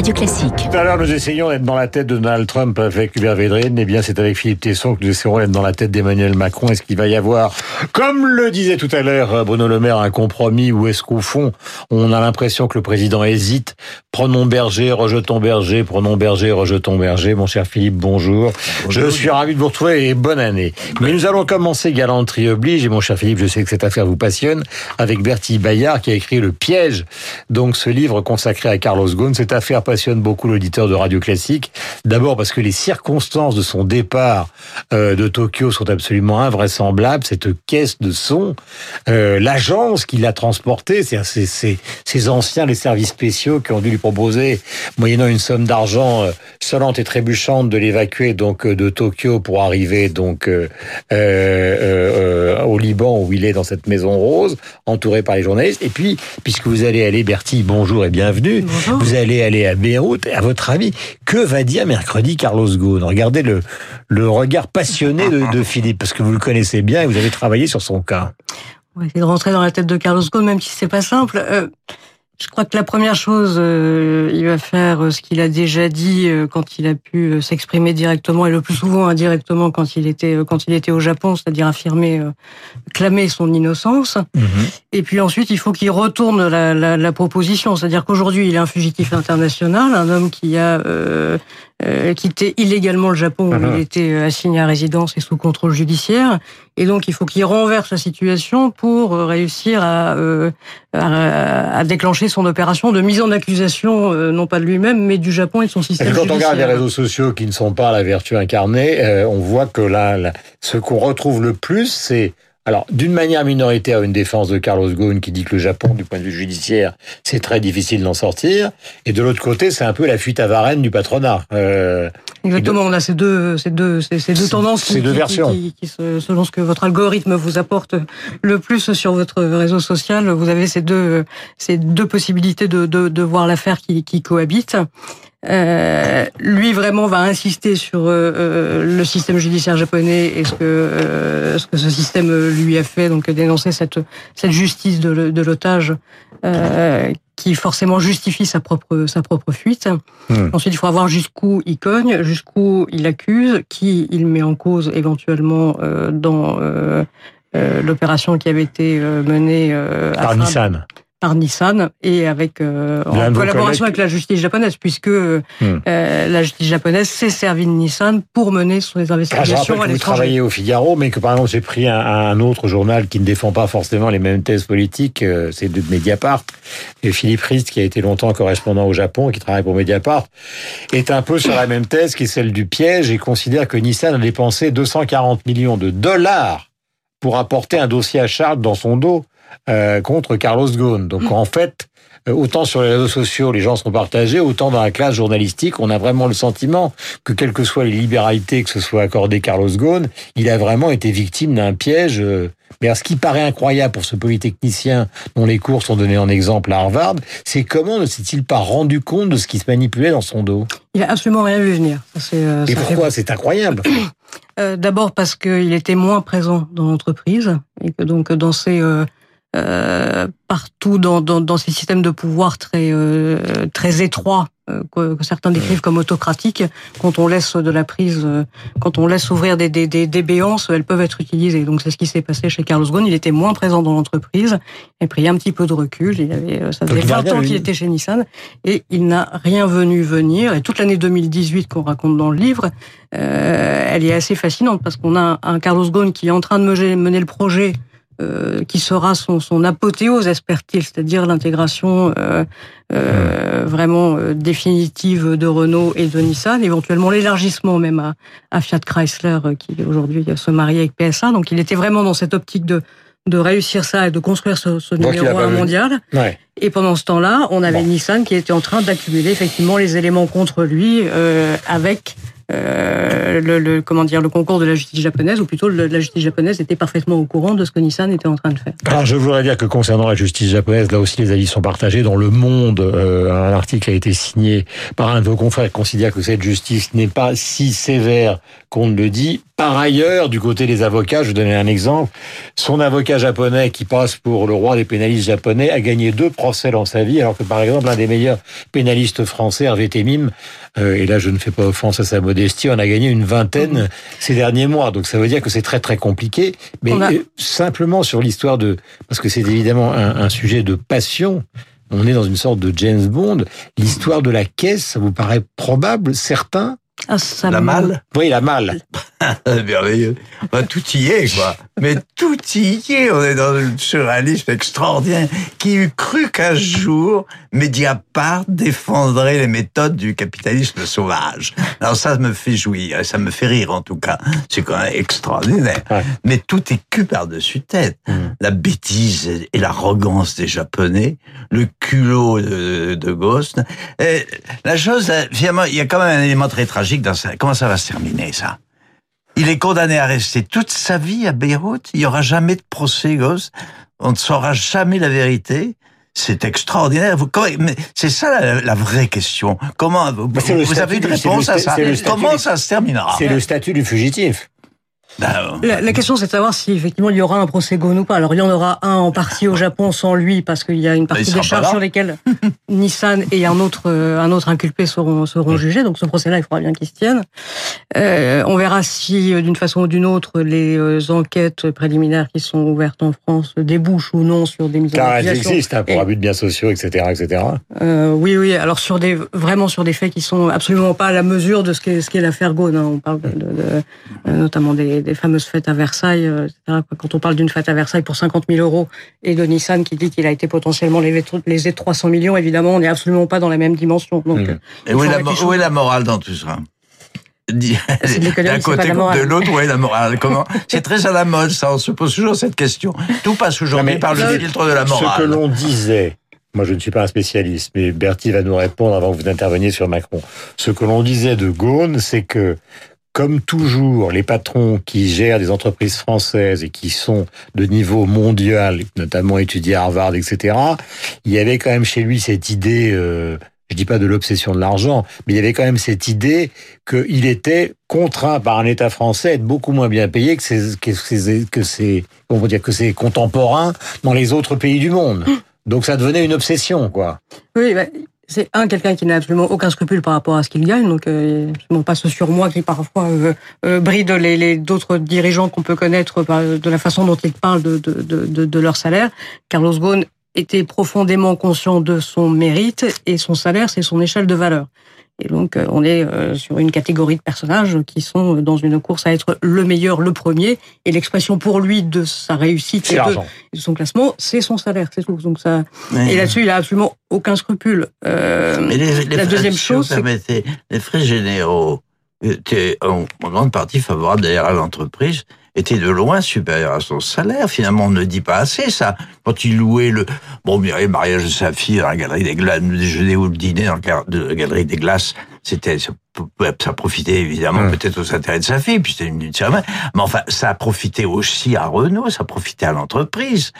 Radio Classique. Tout à l'heure, nous essayons d'être dans la tête de Donald Trump avec Hubert Védrine. Eh bien, c'est avec Philippe Tesson que nous essayons d'être dans la tête d'Emmanuel Macron. Est-ce qu'il va y avoir, comme le disait tout à l'heure euh, Bruno Le Maire, un compromis ou est-ce qu'au fond, on a l'impression que le président hésite? Prenons Berger, rejetons Berger, prenons Berger, rejetons Berger. Mon cher Philippe, bonjour. Je suis ravi de vous retrouver et bonne année. Mais nous allons commencer galanterie oblige. Et mon cher Philippe, je sais que cette affaire vous passionne avec Bertie Bayard qui a écrit Le Piège. Donc, ce livre consacré à Carlos Ghosn. Cette affaire passionne beaucoup l'auditeur de Radio Classique. D'abord parce que les circonstances de son départ euh, de Tokyo sont absolument invraisemblables. Cette caisse de son, euh, l'agence qui l'a transporté, c'est ces, anciens, les services spéciaux qui ont dû lui proposer, moyennant une somme d'argent euh, sonnante et trébuchante, de l'évacuer donc euh, de Tokyo pour arriver donc au Liban où il est dans cette maison rose, entouré par les journalistes. Et puis, puisque vous allez aller, Bertie, bonjour et bienvenue. Bonjour. Vous allez aller à Beyrouth. À votre avis, que va dire mercredi Carlos Ghosn? Regardez le, le regard passionné de, Philippe, parce que vous le connaissez bien et vous avez travaillé sur son cas. On va essayer de rentrer dans la tête de Carlos Ghosn, même si c'est pas simple. Euh, je crois que la première chose, euh, il va faire euh, ce qu'il a déjà dit euh, quand il a pu euh, s'exprimer directement et le plus souvent indirectement quand il était euh, quand il était au Japon, c'est-à-dire affirmer, clamer son innocence. Et puis ensuite, il faut qu'il retourne la, la, la proposition, c'est-à-dire qu'aujourd'hui, il est un fugitif international, un homme qui a euh, quitté illégalement le Japon où Mhm. il était euh, assigné à résidence et sous contrôle judiciaire. Et donc, il faut qu'il renverse la situation pour euh, réussir à, euh, à, à déclencher son opération de mise en accusation, euh, non pas de lui-même, mais du Japon et de son système que quand on regarde les réseaux sociaux qui ne sont pas la vertu incarnée, on voit que là, là, ce qu'on retrouve le plus, c'est alors d'une manière minoritaire une défense de Carlos Ghosn qui dit que le Japon, du point de vue judiciaire, c'est très difficile d'en sortir, et de l'autre côté, c'est un peu la fuite à Varennes du patronat. Euh, Exactement, on a ces deux, ces deux, ces, ces deux Ces- tendances ces qui, deux qui- versions. qui, qui se- selon ce que votre algorithme vous apporte le plus sur votre réseau social, vous avez ces deux, ces deux possibilités de, de, de voir l'affaire qui, qui cohabitent. Euh, lui vraiment va insister sur euh, euh, le système judiciaire japonais et ce que euh, ce que ce système lui a fait, donc dénoncer cette cette justice de, l'otage euh, qui forcément justifie sa propre sa propre fuite. Hmm. Ensuite, il faut voir jusqu'où il cogne, jusqu'où il accuse, qui il met en cause éventuellement euh, dans euh, euh, l'opération qui avait été euh, menée euh, par Nissan. Par Nissan et avec euh, en collaboration avec la justice japonaise, puisque euh, Hmm. euh, la justice japonaise s'est servie de Nissan pour mener son Ah, je investigations rappelle à que vous travaillez au Figaro, mais que par exemple j'ai pris un, un autre journal qui ne défend pas forcément les mêmes thèses politiques, euh, c'est de Mediapart. Et Philippe Rist, qui a été longtemps correspondant au Japon et qui travaille pour Mediapart, est un peu sur la même thèse qui est celle du piège et considère que Nissan a dépensé 240 millions de dollars pour apporter un dossier à charge dans son dos euh, contre Carlos Ghosn. Donc en fait, euh, autant sur les réseaux sociaux, les gens sont partagés, autant dans la classe journalistique, on a vraiment le sentiment que quelles que soient les libéralités que ce soit accordé Carlos Ghosn, il a vraiment été victime d'un piège. euh, Mais ce qui paraît incroyable pour ce polytechnicien dont les cours sont donnés en exemple à Harvard, c'est comment ne s'est-il pas rendu compte de ce qui se manipulait dans son dos? Il a absolument rien vu venir. Ça, Et ça pourquoi C'est incroyable? Euh, D'abord parce qu'il était moins présent dans l'entreprise et que donc dans euh, euh, partout dans, dans, dans ces systèmes de pouvoir très euh, très étroits euh, que, que certains décrivent comme autocratiques, quand on laisse de la prise, euh, quand on laisse ouvrir des, des, des, des béances, elles peuvent être utilisées. Donc c'est ce qui s'est passé chez Carlos Ghosn. Il était moins présent dans l'entreprise, il a pris un petit peu de recul. Il avait, ça faisait il a 20 rien ans qu'il était chez Nissan et il n'a rien venu venir. Et toute l'année 2018 qu'on raconte dans le livre, euh, elle est assez fascinante parce qu'on a un Carlos Ghosn qui est en train de mener le projet euh, qui sera son, son apothéose aspertil, c'est-à-dire l'intégration euh, euh, vraiment euh, définitive de Renault et de Nissan, éventuellement l'élargissement même à, à Fiat Chrysler euh, qui aujourd'hui se marie avec PSA. Donc il était vraiment dans cette optique de de réussir ça et de construire ce, ce numéro pas un vu. mondial. Ouais. Et pendant ce temps-là, on avait Bon. Nissan qui était en train d'accumuler effectivement les éléments contre lui euh, avec euh, le, le, comment dire, le concours de la justice japonaise, ou plutôt la justice japonaise était parfaitement au courant de ce que Nissan était en train de faire. Alors je voudrais dire que concernant la justice japonaise, là aussi les avis sont partagés. Dans Le Monde, euh, un article a été signé par un de vos confrères qui considère que cette justice n'est pas si sévère qu'on ne le dit. Par ailleurs, du côté des avocats, je vais donner un exemple. Son avocat japonais qui passe pour le roi des pénalistes japonais a gagné deux procès dans sa vie, alors que par exemple, un des meilleurs pénalistes français, Hervé Temim, euh, et là je ne fais pas offense à sa modestie, on a gagné une vingtaine mmh. ces derniers mois. Donc ça veut dire que c'est très très compliqué. Mais a... Euh, simplement sur l'histoire de... Parce que c'est évidemment un, un sujet de passion. On est dans une sorte de James Bond. L'histoire de la caisse, ça vous paraît probable, certain? Ah, la malle Oui, la malle. Merveilleux. Bah, tout y est, quoi. Mais tout y est. On est dans un surréalisme extraordinaire. Qui eût cru qu'un jour, Mediapart défendrait les méthodes du capitalisme sauvage. Alors ça me fait jouir, ça me fait rire en tout cas. C'est quand même extraordinaire. Ouais. Mais tout est cul par-dessus tête. Mmh. La bêtise et l'arrogance des Japonais, le culot de, de Ghost. Et la chose, finalement, il y a quand même un élément très tragique dans. Comment ça va se terminer, ça? Il est condamné à rester toute sa vie à Beyrouth. Il n'y aura jamais de procès, Ghost. On ne saura jamais la vérité. C'est extraordinaire. C'est ça la, la, vraie question. Comment vous, vous avez une réponse à ça? Comment ça se terminera? C'est le statut du fugitif. Ben, la, la, question, c'est de savoir si effectivement il y aura un procès Ghosn ou pas. Alors il y en aura un en partie au Japon sans lui, parce qu'il y a une partie des charges sur lesquelles Nissan et un autre euh, un autre inculpé seront seront jugés. Donc ce procès-là, il faudra bien qu'il se tienne. Euh, on verra si, euh, d'une façon ou d'une autre, les euh, enquêtes préliminaires qui sont ouvertes en France débouchent ou non sur des mises Car en elles existent hein, pour et, abus de biens sociaux, etc., etc. Euh, oui, oui. Alors sur des vraiment sur des faits qui sont absolument pas à la mesure de ce qu'est ce qu'est l'affaire Ghosn. Hein. On parle de, de, de, notamment des des fameuses fêtes à Versailles, etc. Quand on parle d'une fête à Versailles pour 50 000 euros et de Nissan qui dit qu'il a été potentiellement lésé de 300 millions, évidemment, on n'est absolument pas dans la même dimension. Donc, mmh. Et où est, la, où est la morale dans tout ça? D'un côté de l'autre, où est la morale? Comment? C'est très à la mode, ça. On se pose toujours cette question. Tout passe aujourd'hui par le filtre de la morale. Ce que l'on disait moi, je ne suis pas un spécialiste, mais Bertie va nous répondre avant que vous interveniez sur Macron. Ce que l'on disait de Gaune, c'est que comme toujours, les patrons qui gèrent des entreprises françaises et qui sont de niveau mondial, notamment étudiés à Harvard, etc., il y avait quand même chez lui cette idée, euh, je dis pas de l'obsession de l'argent, mais il y avait quand même cette idée qu'il était contraint par un État français à être beaucoup moins bien payé que ses, que ses, que ses, comment dire, que ses contemporains dans les autres pays du monde. Donc ça devenait une obsession, quoi. Oui, bah, c'est un quelqu'un qui n'a absolument aucun scrupule par rapport à ce qu'il gagne, donc euh, absolument pas ce surmoi qui parfois euh, euh, bride les, les d'autres dirigeants qu'on peut connaître par, de la façon dont ils parlent de, de, de, de leur salaire. Carlos Ghosn était profondément conscient de son mérite et son salaire, c'est son échelle de valeur. Et donc, on est sur une catégorie de personnages qui sont dans une course à être le meilleur, le premier. Et l'expression pour lui de sa réussite et de, de, son classement, c'est son salaire, c'est tout. Donc ça. Oui. Et là-dessus, il a absolument aucun scrupule. Euh, Mais les, les la deuxième chose, si permettez, les frais généraux étaient en, en grande partie favorables d'ailleurs à l'entreprise était de loin supérieur à son salaire. Finalement, on ne dit pas assez ça. Quand il louait le bon mariage de sa fille dans la galerie des glaces, le déjeuner ou le dîner dans la galerie des glaces, c'était ça profitait évidemment mmh. peut-être aux intérêts de sa fille, puis c'était une cérémonie. Mais enfin, ça a profité aussi à Renault, ça a profité à l'entreprise.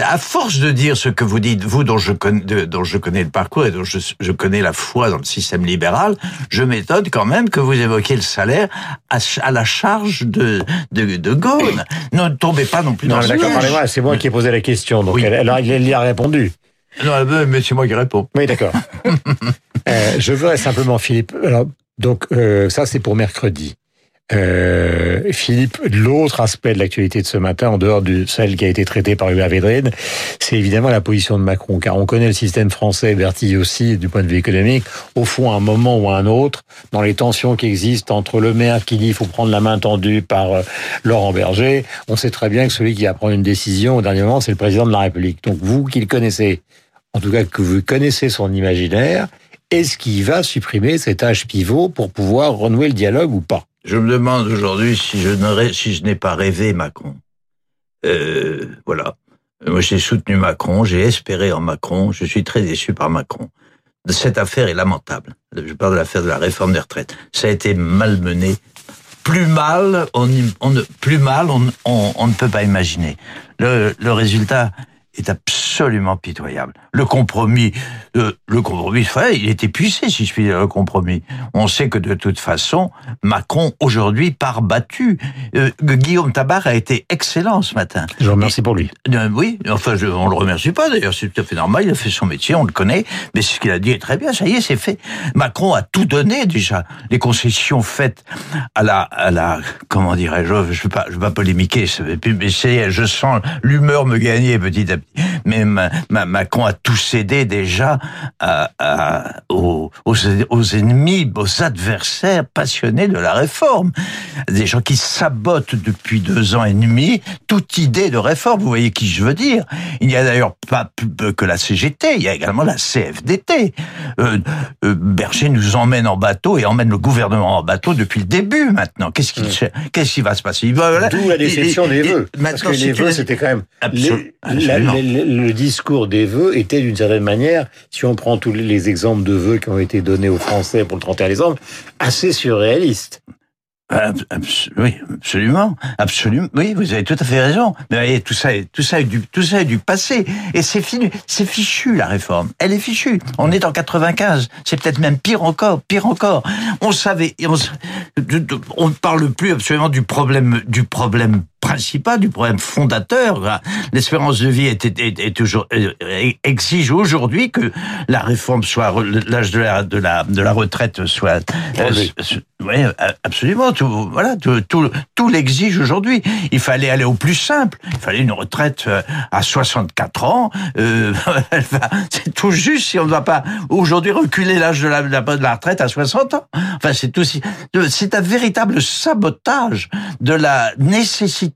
À force de dire ce que vous dites, vous dont je connais, dont je connais le parcours et dont je, je, connais la foi dans le système libéral, je m'étonne quand même que vous évoquiez le salaire à, à la charge de de, de Gaulle. Ne tombez pas non plus non, dans ce D'accord, c'est moi qui ai posé la question, donc oui. elle, elle, elle y a répondu. Non, mais c'est moi qui réponds. Oui, d'accord. euh, je voudrais simplement, Philippe. Alors, donc, euh, ça, c'est pour mercredi. Euh, Philippe, l'autre aspect de l'actualité de ce matin, en dehors de celle qui a été traitée par Hubert Védrine, c'est évidemment la position de Macron, car on connaît le système français, Bertille aussi, du point de vue économique. Au fond, à un moment ou à un autre, dans les tensions qui existent entre le maire qui dit il faut prendre la main tendue par euh, Laurent Berger, on sait très bien que celui qui va prendre une décision au dernier moment, c'est le président de la République. Donc vous qui le connaissez, en tout cas que vous connaissez son imaginaire, est-ce qu'il va supprimer cet âge pivot pour pouvoir renouer le dialogue ou pas? Je me demande aujourd'hui si je n'ai pas rêvé Macron. Euh, voilà. Moi, j'ai soutenu Macron, j'ai espéré en Macron, je suis très déçu par Macron. cette affaire est lamentable. Je parle de l'affaire de la réforme des retraites. Ça a été malmené. Plus mal, on, plus mal, on, ne peut pas imaginer. Le, le résultat est absolument pitoyable. Le compromis, euh, le compromis, il est épuisé, si je puis dire, le compromis. On sait que de toute façon, Macron, aujourd'hui, part battu. Euh, Guillaume Tabar a été excellent ce matin. Je vous remercie pour lui. Euh, oui, enfin, je, on le remercie pas, d'ailleurs, c'est tout à fait normal, il a fait son métier, on le connaît, mais ce qu'il a dit est très bien, ça y est, c'est fait. Macron a tout donné, déjà. Les concessions faites à la, à la, comment dirais-je, je pas, je veux pas polémiquer, mais je sens l'humeur me gagner petit à petit mais Macron a tout cédé déjà à, à, aux, aux, ennemis, aux adversaires passionnés de la réforme. Des gens qui sabotent depuis deux ans et demi toute idée de réforme. Vous voyez qui je veux dire. Il n'y a d'ailleurs pas que la CGT, il y a également la CFDT. Euh, euh, Berger nous emmène en bateau et emmène le gouvernement en bateau depuis le début maintenant. Qu'est-ce qui, qu'est-ce qui va se passer? D'où la déception des vœux. Parce que les vœux, c'était quand même... Absolument le discours des vœux était d'une certaine manière, si on prend tous les exemples de vœux qui ont été donnés aux Français pour le 31 décembre, assez surréaliste. oui, absolument, absolument. Oui, vous avez tout à fait raison. Mais tout ça, tout ça est du, tout ça est du passé. Et c'est fini, c'est fichu la réforme. Elle est fichue. On est en 95. C'est peut-être même pire encore, pire encore. On savait, on, ne parle plus absolument du problème, du problème principal, du problème fondateur. L'espérance de vie est, est, toujours, exige aujourd'hui que la réforme soit l'âge de la, de la de la retraite soit. Euh, oui, absolument. Tout, voilà, tout, tout, tout l'exige aujourd'hui. Il fallait aller au plus simple. Il fallait une retraite euh, à 64 ans. Euh, c'est tout juste si on ne va pas aujourd'hui reculer l'âge de la, de la retraite à 60 ans. Enfin, c'est aussi, c'est un véritable sabotage de la nécessité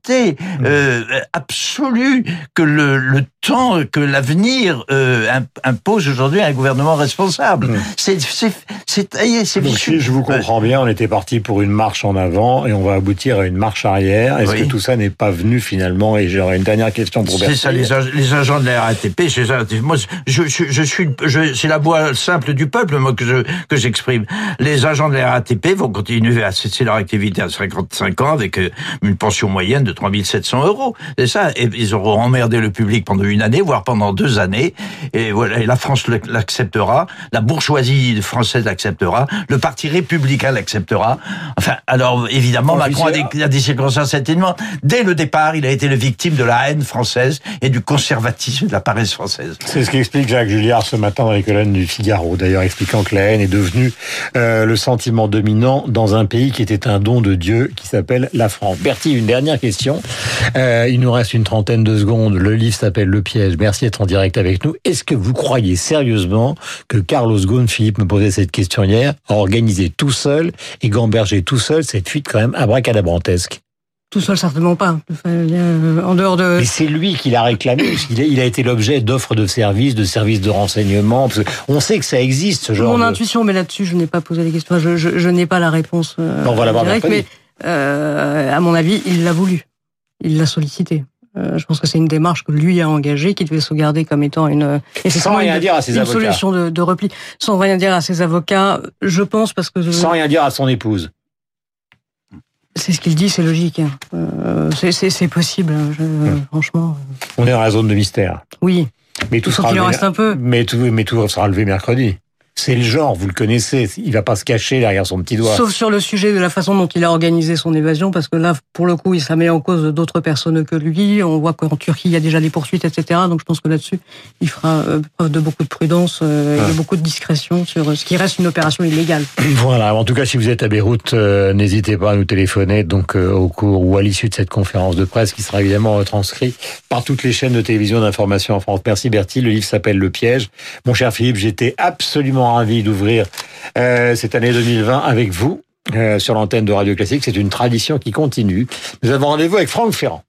euh, absolue que le, le temps, que l'avenir euh, impose aujourd'hui à un gouvernement responsable. Mmh. C'est c'est c'est Donc si je vous comprends bien, on était parti pour une marche en avant et on va aboutir à une marche arrière. Est-ce que tout ça n'est pas venu finalement? Et j'aurais une dernière question pour C'est ça, les, les, agents de la RATP. Moi, je, je, je suis, c'est la voix simple du peuple moi que je que j'exprime. Les agents de la RATP vont continuer à cesser leur activité à 55 ans avec euh, une pension moyenne de 3700 euros. C'est ça. Et ils auront emmerdé le public pendant une année, voire pendant deux années. Et voilà. Et la France l'acceptera. La bourgeoisie française l'acceptera. Le parti républicain l'acceptera. Enfin, alors, évidemment, Macron a des, a des circonstances atténuantes. Dès le départ, il a été le victime de la haine française et du conservatisme de la paresse française. C'est ce qu'explique Jacques Julliard ce matin dans les colonnes du Figaro, d'ailleurs, expliquant que la haine est devenue euh, le sentiment dominant dans un pays qui était un don de Dieu, qui s'appelle la France. Bertie, une dernière question. Euh, il nous reste une trentaine de secondes. Le livre s'appelle Le piège. Merci d'être en direct avec nous. Est-ce que vous croyez sérieusement que Carlos Ghosn, Philippe me posait cette question hier, a organisé tout seul et gambergé tout seul cette fuite quand même abracadabrantesque tout seul, certainement pas. Euh, en dehors de. Mais c'est lui qui l'a réclamé. Il a, il a été l'objet d'offres de services, de services de renseignement. on sait que ça existe, ce genre. Mon intuition, mais là-dessus, je n'ai pas posé les questions. Je, je, je n'ai pas la réponse. Euh, on va l'avoir mais euh, à mon avis, il l'a voulu. Il l'a sollicité. Euh, je pense que c'est une démarche que lui a engagée, qu'il devait sauvegarder comme étant une, sans rien une, dire à ses une solution de, de, repli. Sans rien dire à ses avocats, je pense parce que... Sans rien dire à son épouse. C'est ce qu'il dit, c'est logique. Hein. Euh, c'est possible, hein. je, hum. franchement. On est dans la zone de mystère. Oui. Mais tout sera reste un peu. Mais tout, mais tout sera levé mercredi. C'est le genre, vous le connaissez. Il va pas se cacher derrière son petit doigt. Sauf sur le sujet de la façon dont il a organisé son évasion, parce que là, pour le coup, il ça met en cause d'autres personnes que lui. On voit qu'en Turquie, il y a déjà des poursuites, etc. Donc je pense que là-dessus, il fera euh, preuve de beaucoup de prudence euh, et de ah. beaucoup de discrétion sur ce qui reste une opération illégale. Voilà. En tout cas, si vous êtes à Beyrouth, euh, n'hésitez pas à nous téléphoner donc au cours ou à l'issue de cette conférence de presse qui sera évidemment transcrite par toutes les chaînes de télévision d'information en France. Merci Bertie. Le livre s'appelle Le piège. Mon cher Philippe, j'étais absolument ravi d'ouvrir euh, cette année 2020 avec vous euh, sur l'antenne de Radio Classique. C'est une tradition qui continue. Nous avons rendez-vous avec Franck Ferrand.